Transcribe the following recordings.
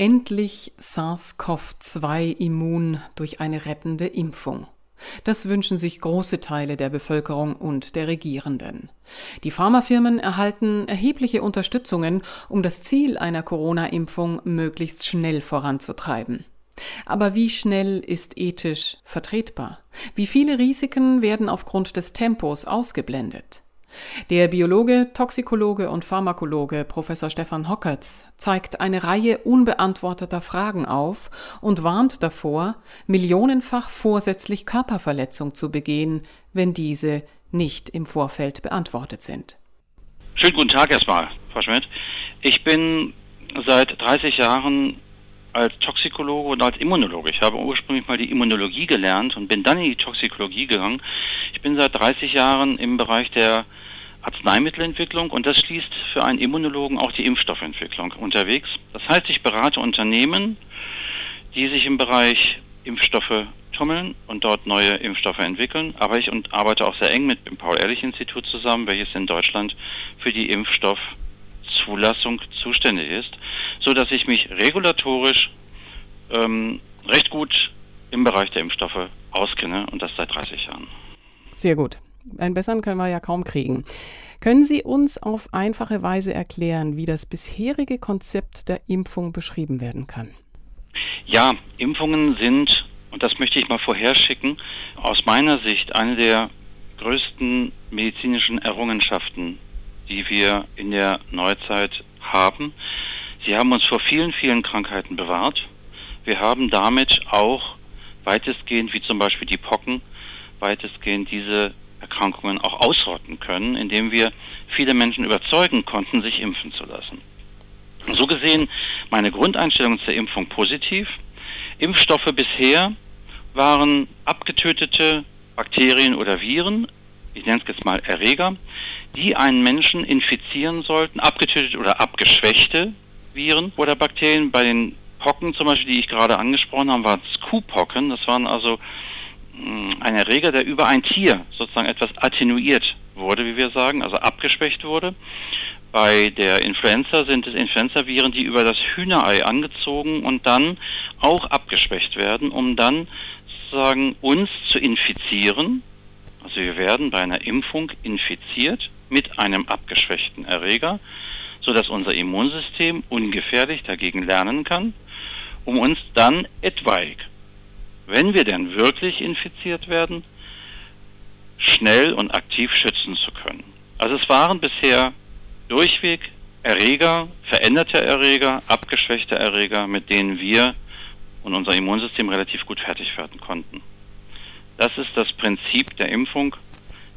Endlich SARS-CoV-2 immun durch eine rettende Impfung. Das wünschen sich große Teile der Bevölkerung und der Regierenden. Die Pharmafirmen erhalten erhebliche Unterstützungen, um das Ziel einer Corona-Impfung möglichst schnell voranzutreiben. Aber wie schnell ist ethisch vertretbar? Wie viele Risiken werden aufgrund des Tempos ausgeblendet? Der Biologe, Toxikologe und Pharmakologe Professor Stefan Hockertz zeigt eine Reihe unbeantworteter Fragen auf und warnt davor, millionenfach vorsätzlich Körperverletzung zu begehen, wenn diese nicht im Vorfeld beantwortet sind. Schönen guten Tag erstmal, Frau Schmidt. Ich bin seit 30 Jahren als Toxikologe und als Immunologe. Ich habe ursprünglich mal die Immunologie gelernt und bin dann in die Toxikologie gegangen. Ich bin seit 30 Jahren im Bereich der Arzneimittelentwicklung und das schließt für einen Immunologen auch die Impfstoffentwicklung unterwegs. Das heißt, ich berate Unternehmen, die sich im Bereich Impfstoffe tummeln und dort neue Impfstoffe entwickeln. Aber ich arbeite auch sehr eng mit dem Paul-Ehrlich-Institut zusammen, welches in Deutschland für die Impfstoffzulassung zuständig ist, so dass ich mich regulatorisch ähm, recht gut im Bereich der Impfstoffe auskenne und das seit 30 Jahren. Sehr gut. Einen besseren können wir ja kaum kriegen. Können Sie uns auf einfache Weise erklären, wie das bisherige Konzept der Impfung beschrieben werden kann? Ja, Impfungen sind, und das möchte ich mal vorherschicken, aus meiner Sicht eine der größten medizinischen Errungenschaften, die wir in der Neuzeit haben. Sie haben uns vor vielen, vielen Krankheiten bewahrt. Wir haben damit auch weitestgehend, wie zum Beispiel die Pocken, weitestgehend diese Erkrankungen auch ausrotten können, indem wir viele Menschen überzeugen konnten, sich impfen zu lassen. So gesehen meine Grundeinstellung zur Impfung positiv. Impfstoffe bisher waren abgetötete Bakterien oder Viren, ich nenne es jetzt mal Erreger, die einen Menschen infizieren sollten, abgetötet oder abgeschwächte Viren oder Bakterien. Bei den Pocken zum Beispiel, die ich gerade angesprochen habe, waren es Kuhpocken. Das waren also ein Erreger, der über ein Tier sozusagen etwas attenuiert wurde, wie wir sagen, also abgeschwächt wurde. Bei der Influenza sind es Influenzaviren, die über das Hühnerei angezogen und dann auch abgeschwächt werden, um dann sozusagen uns zu infizieren. Also wir werden bei einer Impfung infiziert mit einem abgeschwächten Erreger, sodass unser Immunsystem ungefährlich dagegen lernen kann, um uns dann etwaig wenn wir denn wirklich infiziert werden, schnell und aktiv schützen zu können. Also es waren bisher durchweg Erreger, veränderte Erreger, abgeschwächte Erreger, mit denen wir und unser Immunsystem relativ gut fertig werden konnten. Das ist das Prinzip der Impfung,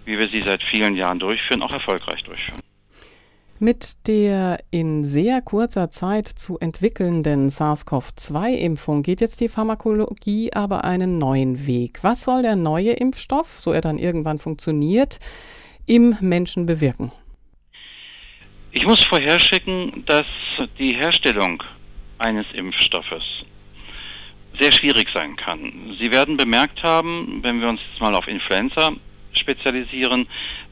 wie wir sie seit vielen Jahren durchführen, auch erfolgreich durchführen. Mit der in sehr kurzer Zeit zu entwickelnden SARS-CoV-2-Impfung geht jetzt die Pharmakologie aber einen neuen Weg. Was soll der neue Impfstoff, so er dann irgendwann funktioniert, im Menschen bewirken? Ich muss vorherschicken, dass die Herstellung eines Impfstoffes sehr schwierig sein kann. Sie werden bemerkt haben, wenn wir uns jetzt mal auf Influenza spezialisieren,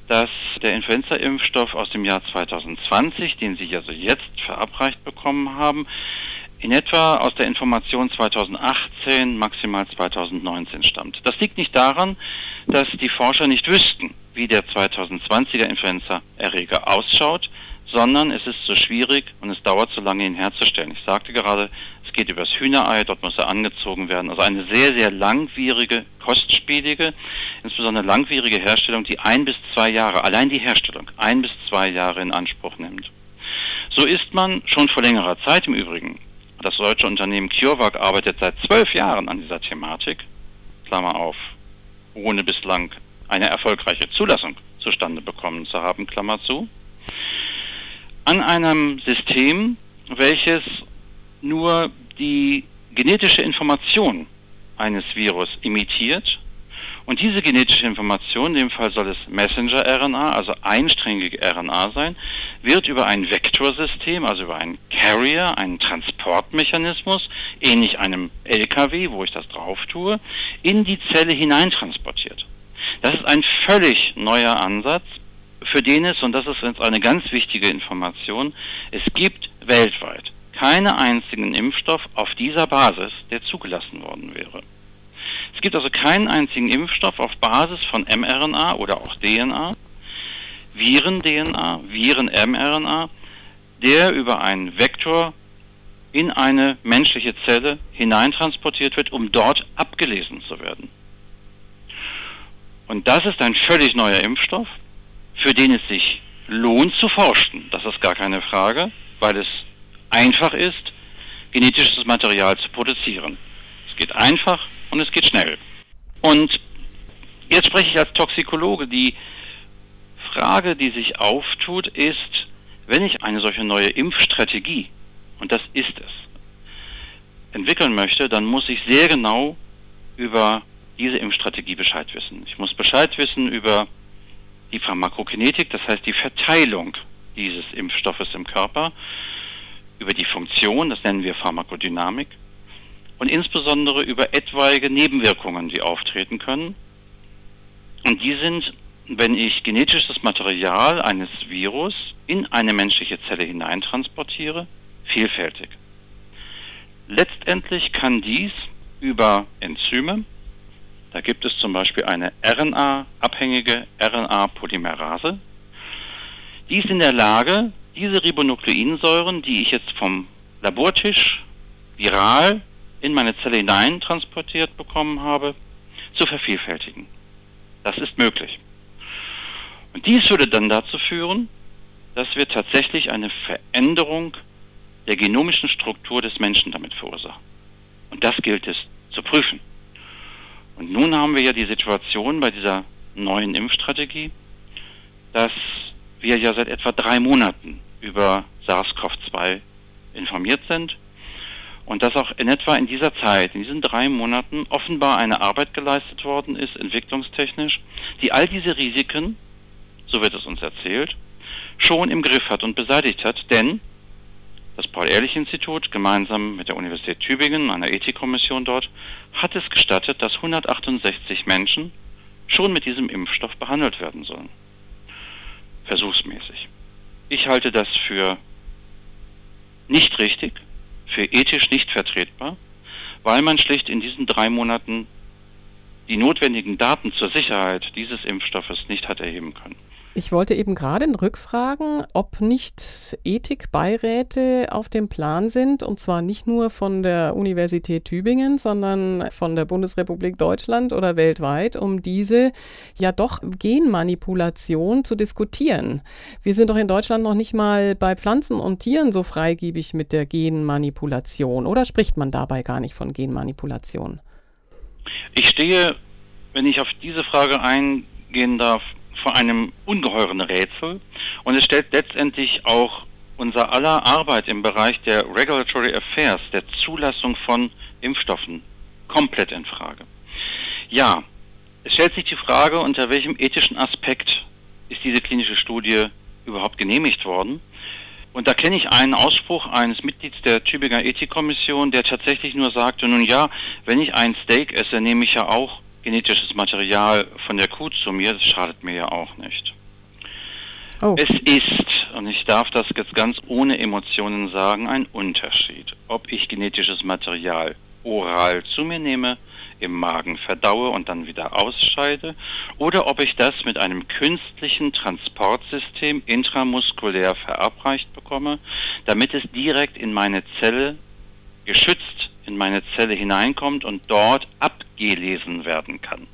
dass der Influenza-Impfstoff aus dem Jahr 2020, den Sie also jetzt verabreicht bekommen haben, in etwa aus der Information 2018, maximal 2019 stammt. Das liegt nicht daran, dass die Forscher nicht wüssten, wie der 2020er Influenza-Erreger ausschaut, sondern es ist so schwierig und es dauert so lange, ihn herzustellen. Ich sagte gerade, es geht übers Hühnerei, dort muss er angezogen werden. Also eine sehr, sehr langwierige, kostspielige, insbesondere langwierige Herstellung, die ein bis zwei Jahre, allein die Herstellung, ein bis zwei Jahre in Anspruch nimmt. So ist man schon vor längerer Zeit im Übrigen. Das deutsche Unternehmen CureVac arbeitet seit zwölf Jahren an dieser Thematik, Klammer auf, ohne bislang eine erfolgreiche Zulassung zustande bekommen zu haben, Klammer zu, an einem System, welches nur die genetische Information eines Virus imitiert. Und diese genetische Information, in dem Fall soll es Messenger-RNA, also einsträngige RNA sein, wird über ein Vektorsystem, also über einen Carrier, einen Transportmechanismus, ähnlich einem LKW, wo ich das drauf tue, in die Zelle hineintransportiert. Das ist ein völlig neuer Ansatz, für den es, und das ist jetzt eine ganz wichtige Information, es gibt weltweit keinen einzigen Impfstoff auf dieser Basis, der zugelassen worden wäre. Es gibt also keinen einzigen Impfstoff auf Basis von mRNA oder auch DNA, Viren-DNA, Viren-mRNA, der über einen Vektor in eine menschliche Zelle hineintransportiert wird, um dort abgelesen zu werden. Und das ist ein völlig neuer Impfstoff, für den es sich lohnt zu forschen. Das ist gar keine Frage, weil es einfach ist, genetisches Material zu produzieren. Es geht einfach und es geht schnell. Und jetzt spreche ich als Toxikologe. Die Frage, die sich auftut, ist, wenn ich eine solche neue Impfstrategie, und das ist es, entwickeln möchte, dann muss ich sehr genau über diese Impfstrategie Bescheid wissen. Ich muss Bescheid wissen über die Pharmakokinetik, das heißt die Verteilung dieses Impfstoffes im Körper, über die Funktion, das nennen wir Pharmakodynamik, und insbesondere über etwaige Nebenwirkungen, die auftreten können. Und die sind, wenn ich genetisches Material eines Virus in eine menschliche Zelle hineintransportiere, vielfältig. Letztendlich kann dies über Enzyme, da gibt es zum Beispiel eine RNA-abhängige RNA-Polymerase, die ist in der Lage, diese Ribonukleinsäuren, die ich jetzt vom Labortisch viral in meine Zelle hinein transportiert bekommen habe, zu vervielfältigen. Das ist möglich. Und dies würde dann dazu führen, dass wir tatsächlich eine Veränderung der genomischen Struktur des Menschen damit verursachen. Und das gilt es zu prüfen. Und nun haben wir ja die Situation bei dieser neuen Impfstrategie, dass wir ja seit etwa drei Monaten über SARS-CoV-2 informiert sind und dass auch in etwa in dieser Zeit, in diesen drei Monaten, offenbar eine Arbeit geleistet worden ist, entwicklungstechnisch, die all diese Risiken, so wird es uns erzählt, schon im Griff hat und beseitigt hat, denn das Paul-Ehrlich-Institut gemeinsam mit der Universität Tübingen, einer Ethikkommission dort, hat es gestattet, dass 168 Menschen schon mit diesem Impfstoff behandelt werden sollen. Versuchsmäßig. Ich halte das für nicht richtig, für ethisch nicht vertretbar, weil man schlicht in diesen drei Monaten die notwendigen Daten zur Sicherheit dieses Impfstoffes nicht hat erheben können. Ich wollte eben gerade rückfragen, ob nicht Ethikbeiräte auf dem Plan sind, und zwar nicht nur von der Universität Tübingen, sondern von der Bundesrepublik Deutschland oder weltweit, um diese ja doch Genmanipulation zu diskutieren. Wir sind doch in Deutschland noch nicht mal bei Pflanzen und Tieren so freigebig mit der Genmanipulation, oder spricht man dabei gar nicht von Genmanipulation? Ich stehe, wenn ich auf diese Frage eingehen darf, vor einem ungeheuren Rätsel und es stellt letztendlich auch unser aller Arbeit im Bereich der Regulatory Affairs, der Zulassung von Impfstoffen, komplett in Frage. Ja, es stellt sich die Frage, unter welchem ethischen Aspekt ist diese klinische Studie überhaupt genehmigt worden. Und da kenne ich einen Ausspruch eines Mitglieds der Tübinger Ethikkommission, der tatsächlich nur sagte, nun ja, wenn ich ein Steak esse, nehme ich ja auch genetisches Material von der Kuh zu mir, das schadet mir ja auch nicht. Oh. Es ist, und ich darf das jetzt ganz ohne Emotionen sagen, ein Unterschied, ob ich genetisches Material oral zu mir nehme, im Magen verdaue und dann wieder ausscheide, oder ob ich das mit einem künstlichen Transportsystem intramuskulär verabreicht bekomme, damit es direkt in meine Zelle geschützt in meine Zelle hineinkommt und dort abgelesen werden kann.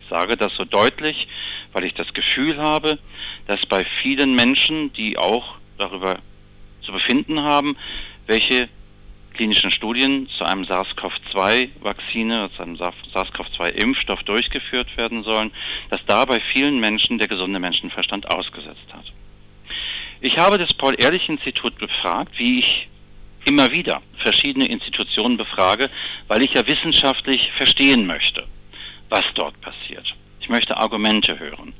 Ich sage das so deutlich, weil ich das Gefühl habe, dass bei vielen Menschen, die auch darüber zu befinden haben, welche klinischen Studien zu einem SARS-CoV-2-Vakzine, zu einem SARS-CoV-2-Impfstoff durchgeführt werden sollen, dass da bei vielen Menschen der gesunde Menschenverstand ausgesetzt hat. Ich habe das Paul-Ehrlich-Institut befragt, wie ich immer wieder verschiedene Institutionen befrage, weil ich ja wissenschaftlich verstehen möchte, was dort passiert. Ich möchte Argumente hören.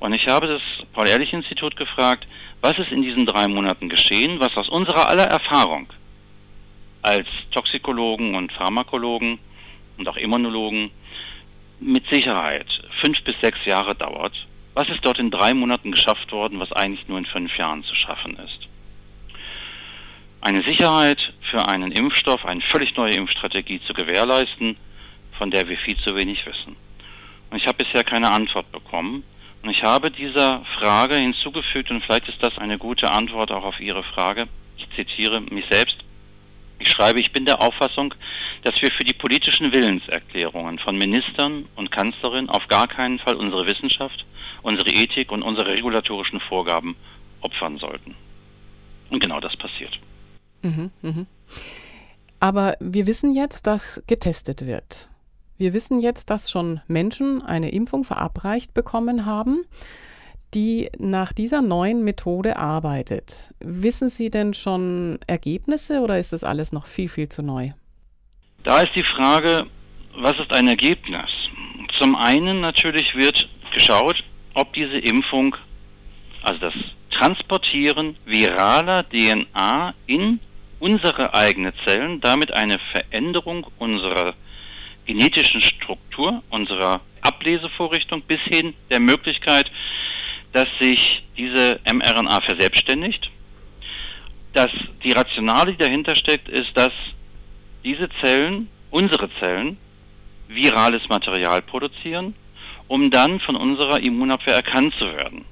Und ich habe das Paul-Ehrlich-Institut gefragt, was ist in diesen drei Monaten geschehen, was aus unserer aller Erfahrung als Toxikologen und Pharmakologen und auch Immunologen mit Sicherheit fünf bis sechs Jahre dauert. Was ist dort in drei Monaten geschafft worden, was eigentlich nur in fünf Jahren zu schaffen ist? Eine Sicherheit für einen Impfstoff, eine völlig neue Impfstrategie zu gewährleisten, von der wir viel zu wenig wissen. Und ich habe bisher keine Antwort bekommen. Und ich habe dieser Frage hinzugefügt, und vielleicht ist das eine gute Antwort auch auf Ihre Frage. Ich zitiere mich selbst. Ich schreibe, ich bin der Auffassung, dass wir für die politischen Willenserklärungen von Ministern und Kanzlerin auf gar keinen Fall unsere Wissenschaft, unsere Ethik und unsere regulatorischen Vorgaben opfern sollten. Und genau das Mhm, mh. Aber wir wissen jetzt, dass getestet wird. Wir wissen jetzt, dass schon Menschen eine Impfung verabreicht bekommen haben, die nach dieser neuen Methode arbeitet. Wissen Sie denn schon Ergebnisse oder ist das alles noch viel, viel zu neu? Da ist die Frage, was ist ein Ergebnis? Zum einen natürlich wird geschaut, ob diese Impfung, also das Transportieren viraler DNA in unsere eigenen Zellen, damit eine Veränderung unserer genetischen Struktur, unserer Ablesevorrichtung bis hin der Möglichkeit, dass sich diese mRNA verselbstständigt. Dass die Rationale, die dahinter steckt, ist, dass diese Zellen, unsere Zellen, virales Material produzieren, um dann von unserer Immunabwehr erkannt zu werden.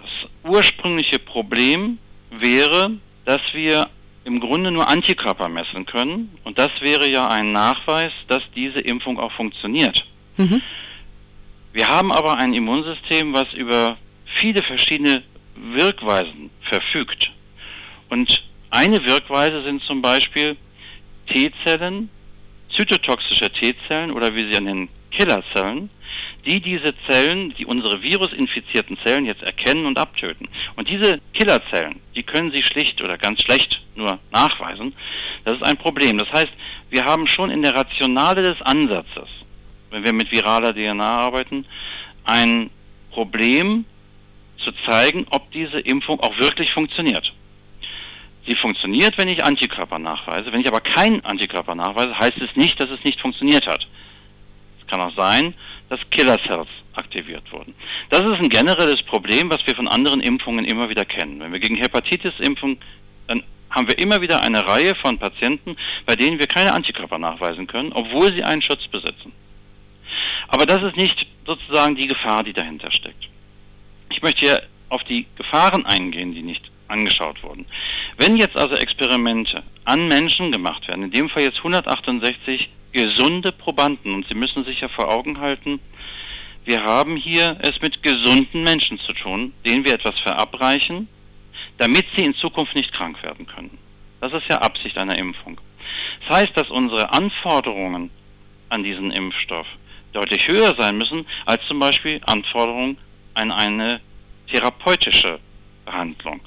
Das ursprüngliche Problem wäre, dass wir im Grunde nur Antikörper messen können. Und das wäre ja ein Nachweis, dass diese Impfung auch funktioniert. Mhm. Wir haben aber ein Immunsystem, was über viele verschiedene Wirkweisen verfügt. Und eine Wirkweise sind zum Beispiel T-Zellen, zytotoxische T-Zellen oder wie sie nennen, Killerzellen, die diese Zellen, die unsere virusinfizierten Zellen jetzt erkennen und abtöten. Und diese Killerzellen, die können sie schlicht oder ganz schlecht nur nachweisen. Das ist ein Problem. Das heißt, wir haben schon in der Rationale des Ansatzes, wenn wir mit viraler DNA arbeiten, ein Problem zu zeigen, ob diese Impfung auch wirklich funktioniert. Sie funktioniert, wenn ich Antikörper nachweise. Wenn ich aber keinen Antikörper nachweise, heißt es nicht, dass es nicht funktioniert hat. Kann auch sein, dass Killer-Cells aktiviert wurden. Das ist ein generelles Problem, was wir von anderen Impfungen immer wieder kennen. Wenn wir gegen Hepatitis impfen, dann haben wir immer wieder eine Reihe von Patienten, bei denen wir keine Antikörper nachweisen können, obwohl sie einen Schutz besitzen. Aber das ist nicht sozusagen die Gefahr, die dahinter steckt. Ich möchte hier auf die Gefahren eingehen, die nicht angeschaut wurden. Wenn jetzt also Experimente an Menschen gemacht werden, in dem Fall jetzt 168 gesunde Probanden. Und Sie müssen sich ja vor Augen halten, wir haben hier es mit gesunden Menschen zu tun, denen wir etwas verabreichen, damit sie in Zukunft nicht krank werden können. Das ist ja Absicht einer Impfung. Das heißt, dass unsere Anforderungen an diesen Impfstoff deutlich höher sein müssen als zum Beispiel Anforderungen an eine therapeutische Behandlung.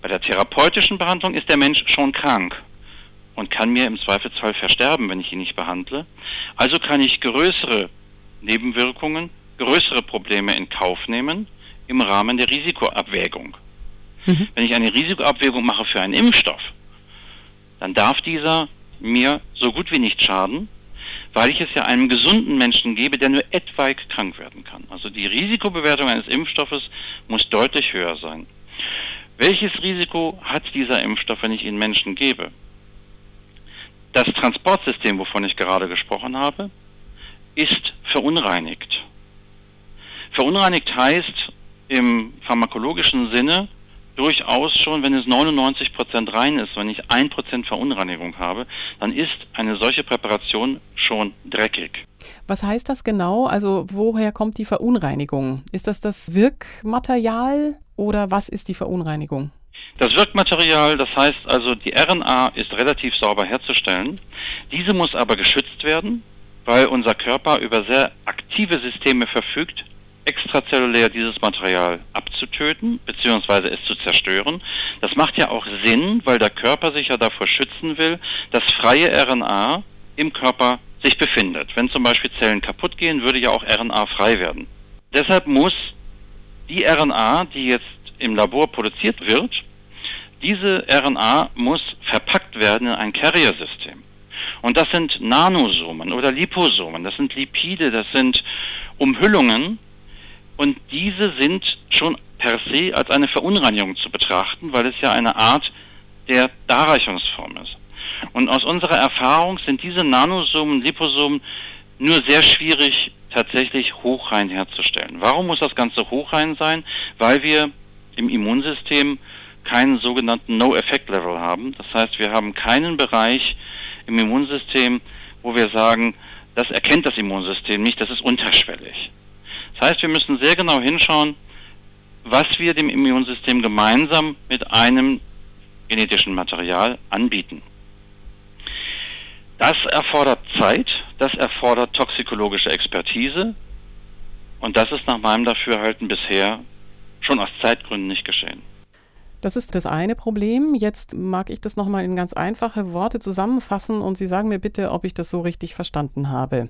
Bei der therapeutischen Behandlung ist der Mensch schon krank und kann mir im Zweifelsfall versterben, wenn ich ihn nicht behandle. Also kann ich größere Nebenwirkungen, größere Probleme in Kauf nehmen im Rahmen der Risikoabwägung. Mhm. Wenn ich eine Risikoabwägung mache für einen Impfstoff, dann darf dieser mir so gut wie nicht schaden, weil ich es ja einem gesunden Menschen gebe, der nur etwaig krank werden kann. Also die Risikobewertung eines Impfstoffes muss deutlich höher sein. Welches Risiko hat dieser Impfstoff, wenn ich ihn Menschen gebe? Das Transportsystem, wovon ich gerade gesprochen habe, ist verunreinigt. Verunreinigt heißt im pharmakologischen Sinne durchaus schon, wenn es 99 Prozent rein ist, wenn ich ein Prozent Verunreinigung habe, dann ist eine solche Präparation schon dreckig. Was heißt das genau? Also woher kommt die Verunreinigung? Ist das das Wirkmaterial oder was ist die Verunreinigung? Das Wirkmaterial, das heißt also, die RNA ist relativ sauber herzustellen. Diese muss aber geschützt werden, weil unser Körper über sehr aktive Systeme verfügt, extrazellulär dieses Material abzutöten bzw. es zu zerstören. Das macht ja auch Sinn, weil der Körper sich ja davor schützen will, dass freie RNA im Körper sich befindet. Wenn zum Beispiel Zellen kaputt gehen, würde ja auch RNA frei werden. Deshalb muss die RNA, die jetzt im Labor produziert wird, diese RNA muss verpackt werden in ein Carrier-System. Und das sind Nanosomen oder Liposomen, das sind Lipide, das sind Umhüllungen und diese sind schon per se als eine Verunreinigung zu betrachten, weil es ja eine Art der Darreichungsform ist. Und aus unserer Erfahrung sind diese Nanosomen, Liposomen nur sehr schwierig tatsächlich hochrein herzustellen. Warum muss das Ganze hochrein sein? Weil wir im Immunsystem keinen sogenannten No-Effect-Level haben. Das heißt, wir haben keinen Bereich im Immunsystem, wo wir sagen, das erkennt das Immunsystem nicht, das ist unterschwellig. Das heißt, wir müssen sehr genau hinschauen, was wir dem Immunsystem gemeinsam mit einem genetischen Material anbieten. Das erfordert Zeit, das erfordert toxikologische Expertise und das ist nach meinem Dafürhalten bisher schon aus Zeitgründen nicht geschehen. Das ist das eine Problem. Jetzt mag ich das nochmal in ganz einfache Worte zusammenfassen und Sie sagen mir bitte, ob ich das so richtig verstanden habe.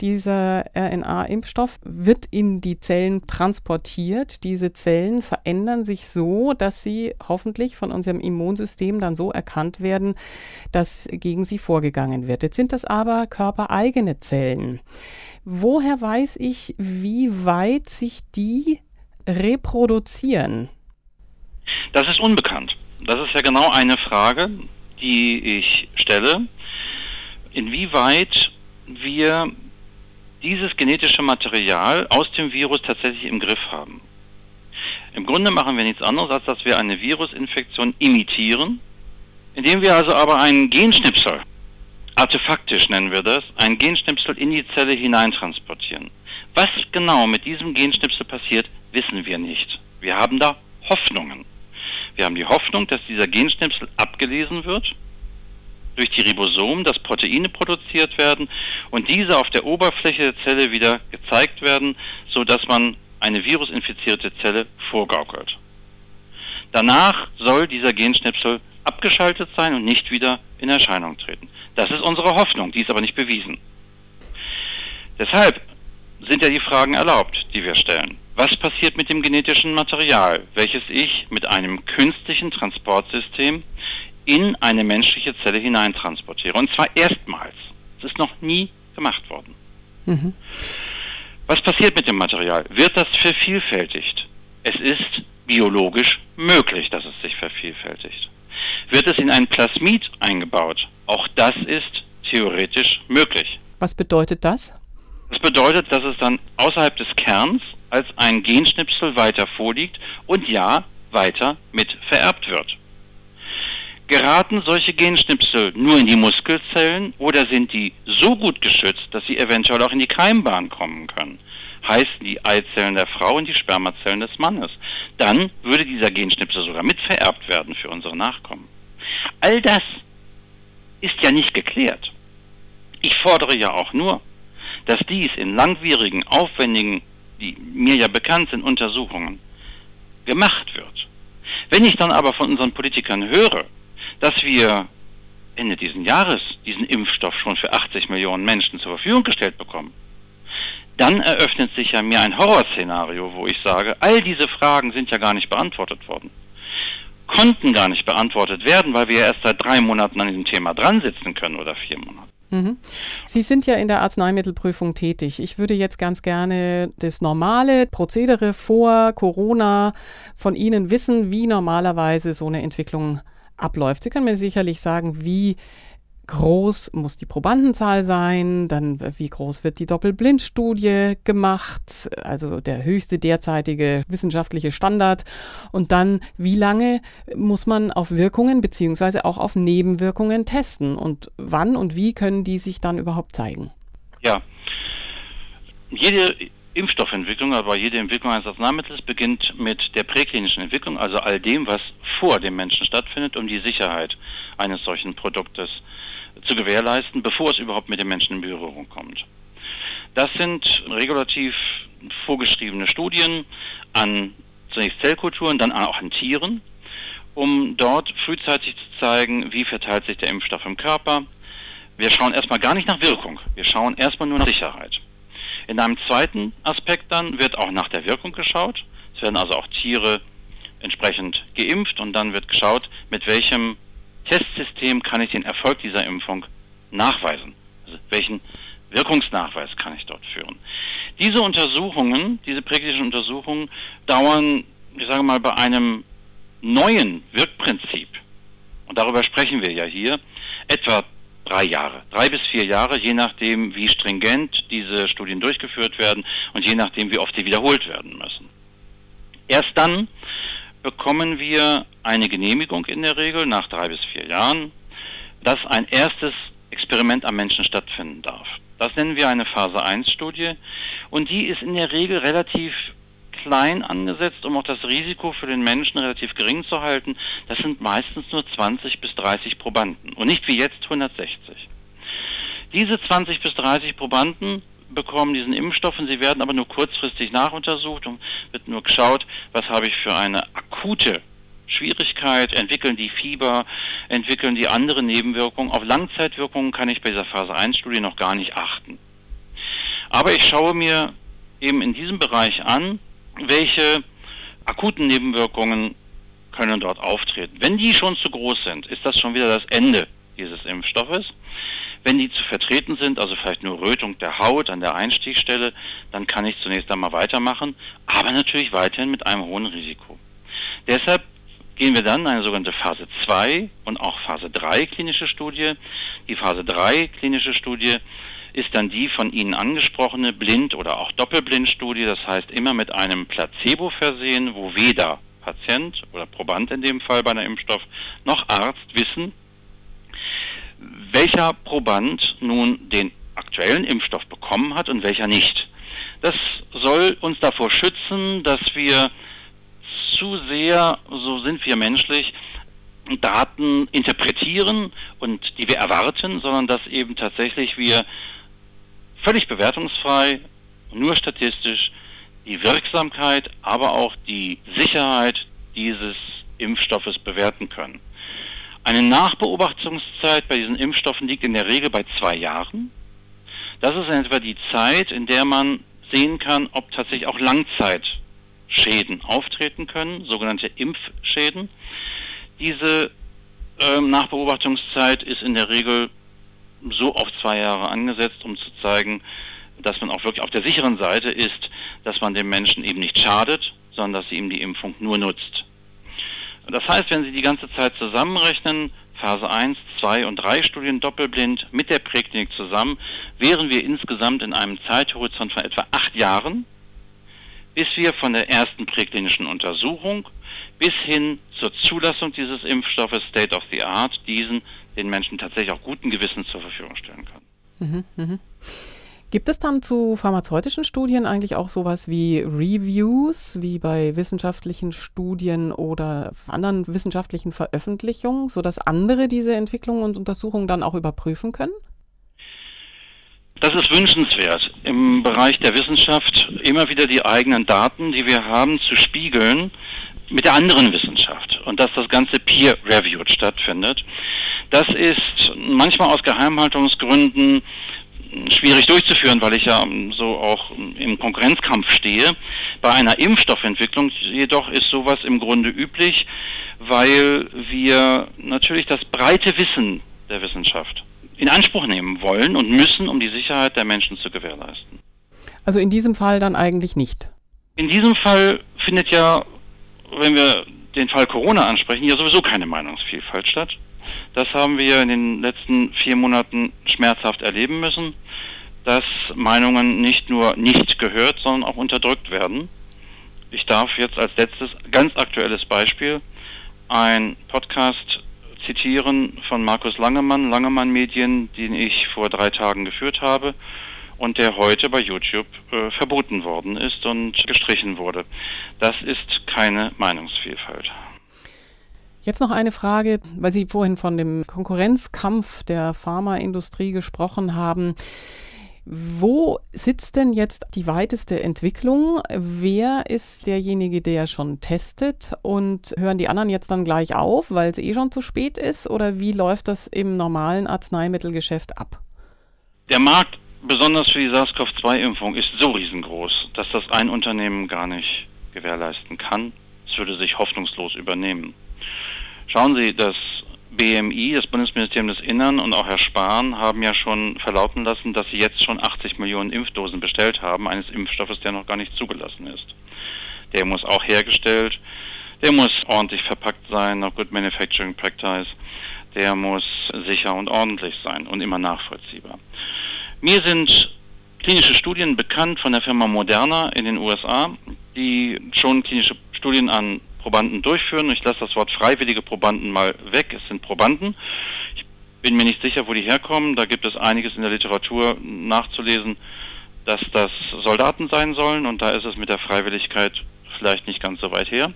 Dieser RNA-Impfstoff wird in die Zellen transportiert. Diese Zellen verändern sich so, dass sie hoffentlich von unserem Immunsystem dann so erkannt werden, dass gegen sie vorgegangen wird. Jetzt sind das aber körpereigene Zellen. Woher weiß ich, wie weit sich die reproduzieren? Das ist unbekannt. Das ist ja genau eine Frage, die ich stelle. Inwieweit wir dieses genetische Material aus dem Virus tatsächlich im Griff haben. Im Grunde machen wir nichts anderes, als dass wir eine Virusinfektion imitieren, indem wir also aber einen Genschnipsel, artefaktisch nennen wir das, einen Genschnipsel in die Zelle hineintransportieren. Was genau mit diesem Genschnipsel passiert, wissen wir nicht. Wir haben da Hoffnungen. Wir haben die Hoffnung, dass dieser Genschnipsel abgelesen wird durch die Ribosomen, dass Proteine produziert werden und diese auf der Oberfläche der Zelle wieder gezeigt werden, sodass man eine virusinfizierte Zelle vorgaukelt. Danach soll dieser Genschnipsel abgeschaltet sein und nicht wieder in Erscheinung treten. Das ist unsere Hoffnung, die ist aber nicht bewiesen. Deshalb sind ja die Fragen erlaubt, die wir stellen. Was passiert mit dem genetischen Material, welches ich mit einem künstlichen Transportsystem in eine menschliche Zelle hineintransportiere? Und zwar erstmals. Das ist noch nie gemacht worden. Mhm. Was passiert mit dem Material? Wird das vervielfältigt? Es ist biologisch möglich, dass es sich vervielfältigt. Wird es in ein Plasmid eingebaut? Auch das ist theoretisch möglich. Was bedeutet das? Das bedeutet, dass es dann außerhalb des Kerns als ein Genschnipsel weiter vorliegt und ja, weiter mit vererbt wird. Geraten solche Genschnipsel nur in die Muskelzellen oder sind die so gut geschützt, dass sie eventuell auch in die Keimbahn kommen können? Heißt die Eizellen der Frau und die Spermazellen des Mannes. Dann würde dieser Genschnipsel sogar mit vererbt werden für unsere Nachkommen. All das ist ja nicht geklärt. Ich fordere ja auch nur, dass dies in langwierigen, aufwendigen die mir ja bekannt sind, Untersuchungen gemacht wird. Wenn ich dann aber von unseren Politikern höre, dass wir Ende dieses Jahres diesen Impfstoff schon für 80 Millionen Menschen zur Verfügung gestellt bekommen, dann eröffnet sich ja mir ein Horrorszenario, wo ich sage, all diese Fragen sind ja gar nicht beantwortet worden. Konnten gar nicht beantwortet werden, weil wir erst seit drei Monaten an diesem Thema dran sitzen können oder vier Monate. Mhm. Sie sind ja in der Arzneimittelprüfung tätig. Ich würde jetzt ganz gerne das normale Prozedere vor Corona von Ihnen wissen, wie normalerweise so eine Entwicklung abläuft. Sie können mir sicherlich sagen, wie groß muss die Probandenzahl sein, dann wie groß wird die Doppelblindstudie gemacht, also der höchste derzeitige wissenschaftliche Standard. Und dann wie lange muss man auf Wirkungen beziehungsweise auch auf Nebenwirkungen testen? Und wann und wie können die sich dann überhaupt zeigen? Ja, jede Impfstoffentwicklung, aber jede Entwicklung eines Arzneimittels beginnt mit der präklinischen Entwicklung, also all dem, was vor dem Menschen stattfindet, um die Sicherheit eines solchen Produktes zu gewährleisten, bevor es überhaupt mit den Menschen in Berührung kommt. Das sind regulativ vorgeschriebene Studien an zunächst Zellkulturen, dann auch an Tieren, um dort frühzeitig zu zeigen, wie verteilt sich der Impfstoff im Körper. Wir schauen erstmal gar nicht nach Wirkung, wir schauen erstmal nur nach Sicherheit. In einem zweiten Aspekt dann wird auch nach der Wirkung geschaut. Es werden also auch Tiere entsprechend geimpft und dann wird geschaut, mit welchem Testsystem kann ich den Erfolg dieser Impfung nachweisen? Also welchen Wirkungsnachweis kann ich dort führen? Diese Untersuchungen, diese präklinischen Untersuchungen dauern ich sage mal, bei einem neuen Wirkprinzip, und darüber sprechen wir ja hier, etwa drei Jahre, drei bis vier Jahre, je nachdem, wie stringent diese Studien durchgeführt werden und je nachdem, wie oft sie wiederholt werden müssen. Erst dann bekommen wir eine Genehmigung in der Regel nach drei bis vier Jahren, dass ein erstes Experiment am Menschen stattfinden darf. Das nennen wir eine Phase 1 Studie und die ist in der Regel relativ klein angesetzt, um auch das Risiko für den Menschen relativ gering zu halten. Das sind meistens nur 20 bis 30 Probanden und nicht wie jetzt 160. Diese 20 bis 30 Probanden bekommen diesen Impfstoff und sie werden aber nur kurzfristig nachuntersucht und wird nur geschaut, was habe ich für eine akute Schwierigkeit, entwickeln die Fieber, entwickeln die andere Nebenwirkungen. Auf Langzeitwirkungen kann ich bei dieser Phase 1 Studie noch gar nicht achten. Aber ich schaue mir eben in diesem Bereich an, welche akuten Nebenwirkungen können dort auftreten. Wenn die schon zu groß sind, ist das schon wieder das Ende dieses Impfstoffes. Wenn die zu vertreten sind, also vielleicht nur Rötung der Haut an der Einstiegstelle, dann kann ich zunächst einmal weitermachen, aber natürlich weiterhin mit einem hohen Risiko. Deshalb gehen wir dann in eine sogenannte Phase 2 und auch Phase 3 klinische Studie. Die Phase 3 klinische Studie ist dann die von Ihnen angesprochene Blind- oder auch Doppelblindstudie, das heißt immer mit einem Placebo versehen, wo weder Patient oder Proband in dem Fall bei einer Impfstoff noch Arzt wissen, welcher Proband nun den aktuellen Impfstoff bekommen hat und welcher nicht. Das soll uns davor schützen, dass wir zu sehr, so sind wir menschlich, Daten interpretieren und die wir erwarten, sondern dass eben tatsächlich wir völlig bewertungsfrei, nur statistisch die Wirksamkeit, aber auch die Sicherheit dieses Impfstoffes bewerten können. Eine Nachbeobachtungszeit bei diesen Impfstoffen liegt in der Regel bei zwei Jahren. Das ist in etwa die Zeit, in der man sehen kann, ob tatsächlich auch Langzeitschäden auftreten können, sogenannte Impfschäden. Diese äh, Nachbeobachtungszeit ist in der Regel so auf zwei Jahre angesetzt, um zu zeigen, dass man auch wirklich auf der sicheren Seite ist, dass man dem Menschen eben nicht schadet, sondern dass sie ihm die Impfung nur nutzt. Das heißt, wenn Sie die ganze Zeit zusammenrechnen, Phase 1, 2 und 3 Studien doppelblind mit der Präklinik zusammen, wären wir insgesamt in einem Zeithorizont von etwa acht Jahren, bis wir von der ersten präklinischen Untersuchung bis hin zur Zulassung dieses Impfstoffes State of the Art diesen den Menschen tatsächlich auch guten Gewissens zur Verfügung stellen können. Mhm, mh. Gibt es dann zu pharmazeutischen Studien eigentlich auch sowas wie Reviews, wie bei wissenschaftlichen Studien oder anderen wissenschaftlichen Veröffentlichungen, sodass andere diese Entwicklungen und Untersuchungen dann auch überprüfen können? Das ist wünschenswert, im Bereich der Wissenschaft immer wieder die eigenen Daten, die wir haben, zu spiegeln mit der anderen Wissenschaft und dass das Ganze peer-reviewed stattfindet. Das ist manchmal aus Geheimhaltungsgründen schwierig durchzuführen, weil ich ja so auch im Konkurrenzkampf stehe. Bei einer Impfstoffentwicklung jedoch ist sowas im Grunde üblich, weil wir natürlich das breite Wissen der Wissenschaft in Anspruch nehmen wollen und müssen, um die Sicherheit der Menschen zu gewährleisten. Also in diesem Fall dann eigentlich nicht. In diesem Fall findet ja, wenn wir den Fall Corona ansprechen, ja sowieso keine Meinungsvielfalt statt. Das haben wir in den letzten vier Monaten schmerzhaft erleben müssen, dass Meinungen nicht nur nicht gehört, sondern auch unterdrückt werden. Ich darf jetzt als letztes ganz aktuelles Beispiel ein Podcast zitieren von Markus Langemann, Langemann Medien, den ich vor drei Tagen geführt habe und der heute bei YouTube äh, verboten worden ist und gestrichen wurde. Das ist keine Meinungsvielfalt. Jetzt noch eine Frage, weil Sie vorhin von dem Konkurrenzkampf der Pharmaindustrie gesprochen haben. Wo sitzt denn jetzt die weiteste Entwicklung? Wer ist derjenige, der schon testet? Und hören die anderen jetzt dann gleich auf, weil es eh schon zu spät ist? Oder wie läuft das im normalen Arzneimittelgeschäft ab? Der Markt, besonders für die SARS-CoV-2-Impfung, ist so riesengroß, dass das ein Unternehmen gar nicht gewährleisten kann. Es würde sich hoffnungslos übernehmen. Schauen Sie, das BMI, das Bundesministerium des Innern und auch Herr Spahn haben ja schon verlauten lassen, dass sie jetzt schon 80 Millionen Impfdosen bestellt haben, eines Impfstoffes, der noch gar nicht zugelassen ist. der muss auch hergestellt, der muss ordentlich verpackt sein, nach Good Manufacturing Practice, der muss sicher und ordentlich sein und immer nachvollziehbar. Mir sind klinische Studien bekannt von der Firma Moderna in den USA, die schon klinische Studien an Probanden durchführen. Ich lasse das Wort freiwillige Probanden mal weg. Es sind Probanden. Ich bin mir nicht sicher, wo die herkommen. Da gibt es einiges in der Literatur nachzulesen, dass das Soldaten sein sollen und da ist es mit der Freiwilligkeit vielleicht nicht ganz so weit her.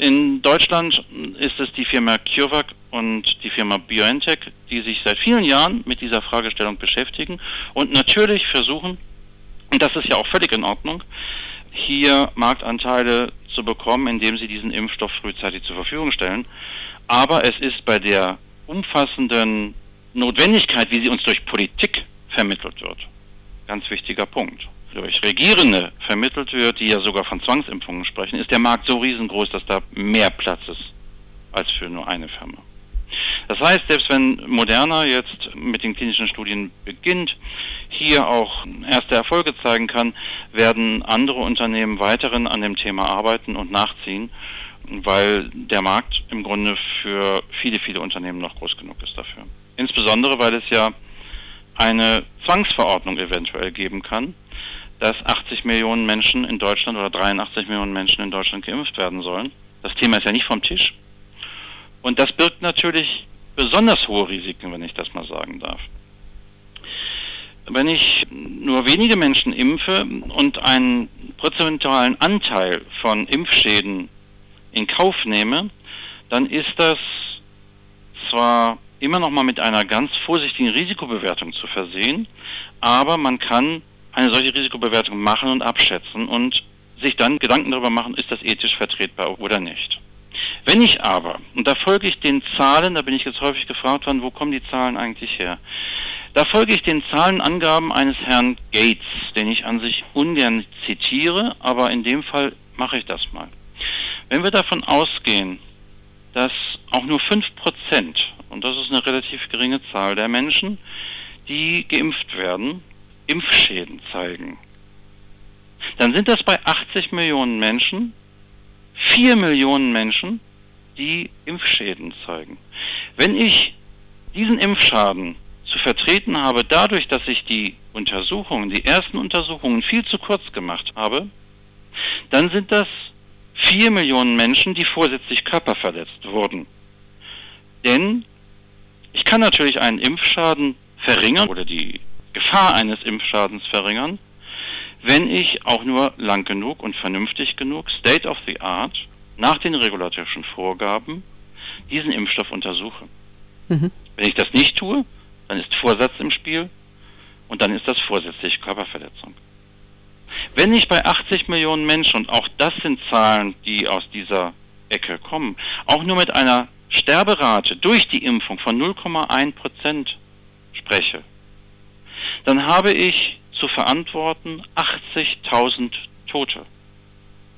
In Deutschland ist es die Firma CureVac und die Firma BioNTech, die sich seit vielen Jahren mit dieser Fragestellung beschäftigen und natürlich versuchen, und das ist ja auch völlig in Ordnung, hier Marktanteile zu bekommen, indem sie diesen Impfstoff frühzeitig zur Verfügung stellen. Aber es ist bei der umfassenden Notwendigkeit, wie sie uns durch Politik vermittelt wird, ganz wichtiger Punkt. Durch Regierende vermittelt wird, die ja sogar von Zwangsimpfungen sprechen, ist der Markt so riesengroß, dass da mehr Platz ist als für nur eine Firma. Das heißt, selbst wenn Moderna jetzt mit den klinischen Studien beginnt, hier auch erste Erfolge zeigen kann, werden andere Unternehmen weiterhin an dem Thema arbeiten und nachziehen, weil der Markt im Grunde für viele, viele Unternehmen noch groß genug ist dafür. Insbesondere, weil es ja eine Zwangsverordnung eventuell geben kann, dass 80 Millionen Menschen in Deutschland oder 83 Millionen Menschen in Deutschland geimpft werden sollen. Das Thema ist ja nicht vom Tisch. Und das birgt natürlich besonders hohe Risiken, wenn ich das mal sagen darf. Wenn ich nur wenige Menschen impfe und einen prozentualen Anteil von Impfschäden in Kauf nehme, dann ist das zwar immer noch mal mit einer ganz vorsichtigen Risikobewertung zu versehen, aber man kann eine solche Risikobewertung machen und abschätzen und sich dann Gedanken darüber machen, ist das ethisch vertretbar oder nicht. Wenn ich aber, und da folge ich den Zahlen, da bin ich jetzt häufig gefragt worden, wo kommen die Zahlen eigentlich her? Da folge ich den Zahlenangaben eines Herrn Gates, den ich an sich ungern zitiere, aber in dem Fall mache ich das mal. Wenn wir davon ausgehen, dass auch nur 5%, und das ist eine relativ geringe Zahl der Menschen, die geimpft werden, Impfschäden zeigen, dann sind das bei 80 Millionen Menschen 4 Millionen Menschen, die Impfschäden zeigen. Wenn ich diesen Impfschaden zu vertreten habe, dadurch, dass ich die Untersuchungen, die ersten Untersuchungen viel zu kurz gemacht habe, dann sind das 4 Millionen Menschen, die vorsätzlich körperverletzt wurden. Denn ich kann natürlich einen Impfschaden verringern oder die Gefahr eines Impfschadens verringern, wenn ich auch nur lang genug und vernünftig genug, state of the art, nach den regulatorischen Vorgaben, diesen Impfstoff untersuche. Mhm. Wenn ich das nicht tue, dann ist Vorsatz im Spiel und dann ist das vorsätzliche Körperverletzung. Wenn ich bei 80 Millionen Menschen, und auch das sind Zahlen, die aus dieser Ecke kommen, auch nur mit einer Sterberate durch die Impfung von 0,1 Prozent spreche, dann habe ich zu verantworten 80.000 Tote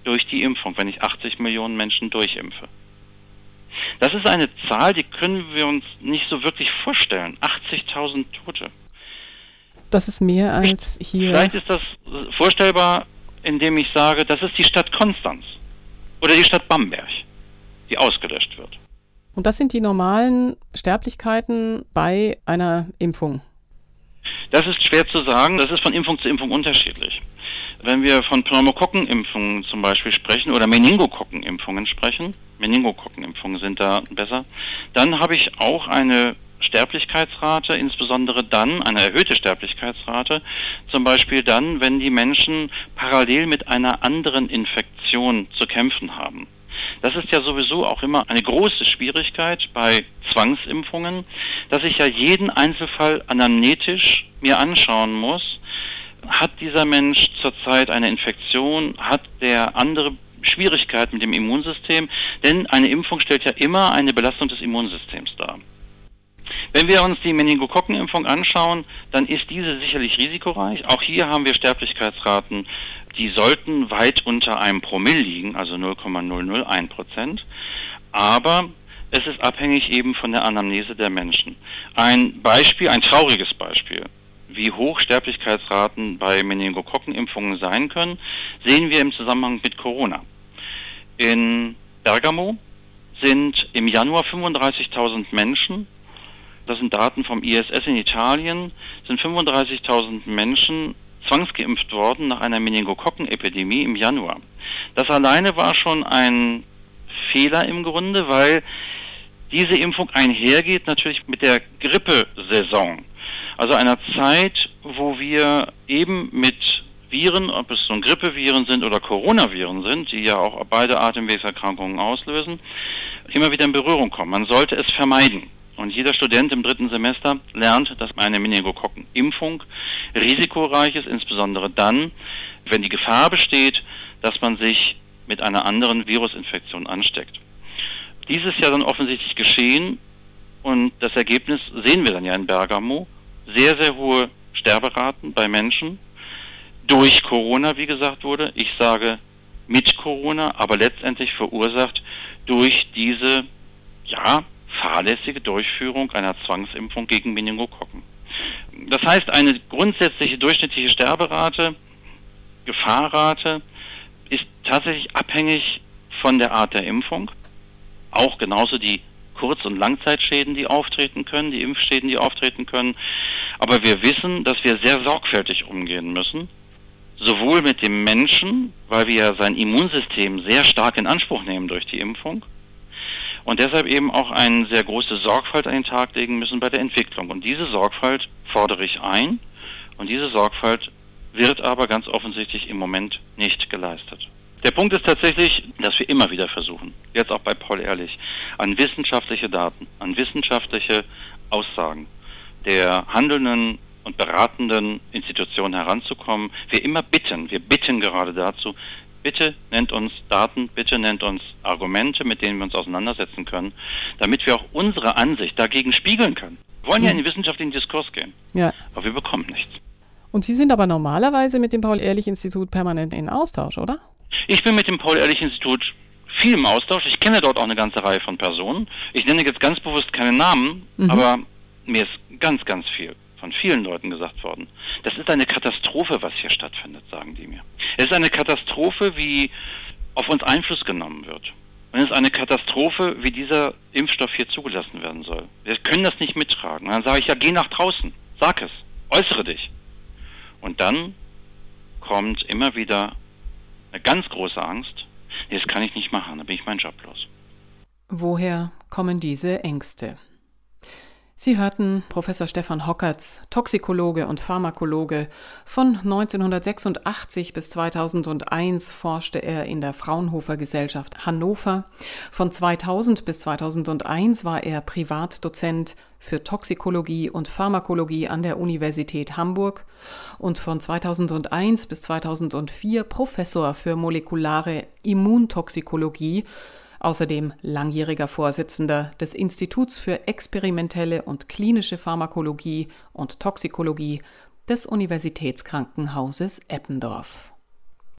durch die Impfung, wenn ich 80 Millionen Menschen durchimpfe. Das ist eine Zahl, die können wir uns nicht so wirklich vorstellen. 80.000 Tote. Das ist mehr als hier. Vielleicht ist das vorstellbar, indem ich sage, das ist die Stadt Konstanz oder die Stadt Bamberg, die ausgelöscht wird. Und das sind die normalen Sterblichkeiten bei einer Impfung. Das ist schwer zu sagen. Das ist von Impfung zu Impfung unterschiedlich. Wenn wir von Pneumokokkenimpfungen zum Beispiel sprechen oder Meningokokkenimpfungen sprechen, Meningokokkenimpfungen sind da besser, dann habe ich auch eine Sterblichkeitsrate, insbesondere dann, eine erhöhte Sterblichkeitsrate, zum Beispiel dann, wenn die Menschen parallel mit einer anderen Infektion zu kämpfen haben. Das ist ja sowieso auch immer eine große Schwierigkeit bei Zwangsimpfungen, dass ich ja jeden Einzelfall anamnetisch mir anschauen muss. Hat dieser Mensch zurzeit eine Infektion? Hat der andere Schwierigkeiten mit dem Immunsystem? Denn eine Impfung stellt ja immer eine Belastung des Immunsystems dar. Wenn wir uns die Meningokokkenimpfung anschauen, dann ist diese sicherlich risikoreich. Auch hier haben wir Sterblichkeitsraten die sollten weit unter einem Promille liegen, also 0,001 Prozent. Aber es ist abhängig eben von der Anamnese der Menschen. Ein Beispiel, ein trauriges Beispiel. Wie hoch Sterblichkeitsraten bei Meningokokkenimpfungen sein können, sehen wir im Zusammenhang mit Corona. In Bergamo sind im Januar 35.000 Menschen, das sind Daten vom ISS in Italien, sind 35.000 Menschen zwangsgeimpft worden nach einer Meningokokkenepidemie im Januar. Das alleine war schon ein Fehler im Grunde, weil diese Impfung einhergeht natürlich mit der Grippesaison. Also einer Zeit, wo wir eben mit Viren, ob es nun Grippeviren sind oder Coronaviren sind, die ja auch beide Atemwegserkrankungen auslösen, immer wieder in Berührung kommen. Man sollte es vermeiden. Und jeder Student im dritten Semester lernt, dass eine Meningokokkenimpfung risikoreich ist, insbesondere dann, wenn die Gefahr besteht, dass man sich mit einer anderen Virusinfektion ansteckt. Dies ist ja dann offensichtlich geschehen und das Ergebnis sehen wir dann ja in Bergamo. Sehr, sehr hohe Sterberaten bei Menschen durch Corona, wie gesagt wurde. Ich sage mit Corona, aber letztendlich verursacht durch diese, ja, fahrlässige Durchführung einer Zwangsimpfung gegen Meningokokken. Das heißt, eine grundsätzliche durchschnittliche Sterberate, Gefahrrate ist tatsächlich abhängig von der Art der Impfung. Auch genauso die Kurz- und Langzeitschäden, die auftreten können, die Impfschäden, die auftreten können. Aber wir wissen, dass wir sehr sorgfältig umgehen müssen. Sowohl mit dem Menschen, weil wir sein Immunsystem sehr stark in Anspruch nehmen durch die Impfung, und deshalb eben auch eine sehr große Sorgfalt an den Tag legen müssen bei der Entwicklung. Und diese Sorgfalt fordere ich ein und diese Sorgfalt wird aber ganz offensichtlich im Moment nicht geleistet. Der Punkt ist tatsächlich, dass wir immer wieder versuchen, jetzt auch bei Paul Ehrlich, an wissenschaftliche Daten, an wissenschaftliche Aussagen der handelnden und beratenden Institutionen heranzukommen. Wir immer bitten, wir bitten gerade dazu, bitte nennt uns Daten, bitte nennt uns Argumente, mit denen wir uns auseinandersetzen können, damit wir auch unsere Ansicht dagegen spiegeln können. Wir wollen ja in den wissenschaftlichen Diskurs gehen, ja. aber wir bekommen nichts. Und Sie sind aber normalerweise mit dem Paul-Ehrlich-Institut permanent in Austausch, oder? Ich bin mit dem Paul-Ehrlich-Institut viel im Austausch. Ich kenne dort auch eine ganze Reihe von Personen. Ich nenne jetzt ganz bewusst keine Namen, mhm. aber mir ist ganz, ganz viel von vielen Leuten gesagt worden. Das ist eine Katastrophe, was hier stattfindet, sagen die mir. Es ist eine Katastrophe, wie auf uns Einfluss genommen wird. Und es ist eine Katastrophe, wie dieser Impfstoff hier zugelassen werden soll. Wir können das nicht mittragen. Und dann sage ich ja, geh nach draußen, sag es, äußere dich. Und dann kommt immer wieder eine ganz große Angst, das kann ich nicht machen, dann bin ich meinen Job los. Woher kommen diese Ängste? Sie hörten Professor Stefan Hockertz, Toxikologe und Pharmakologe. Von 1986 bis 2001 forschte er in der Fraunhofer Gesellschaft Hannover. Von 2000 bis 2001 war er Privatdozent für Toxikologie und Pharmakologie an der Universität Hamburg und von 2001 bis 2004 Professor für molekulare Immuntoxikologie außerdem langjähriger Vorsitzender des Instituts für experimentelle und klinische Pharmakologie und Toxikologie des Universitätskrankenhauses Eppendorf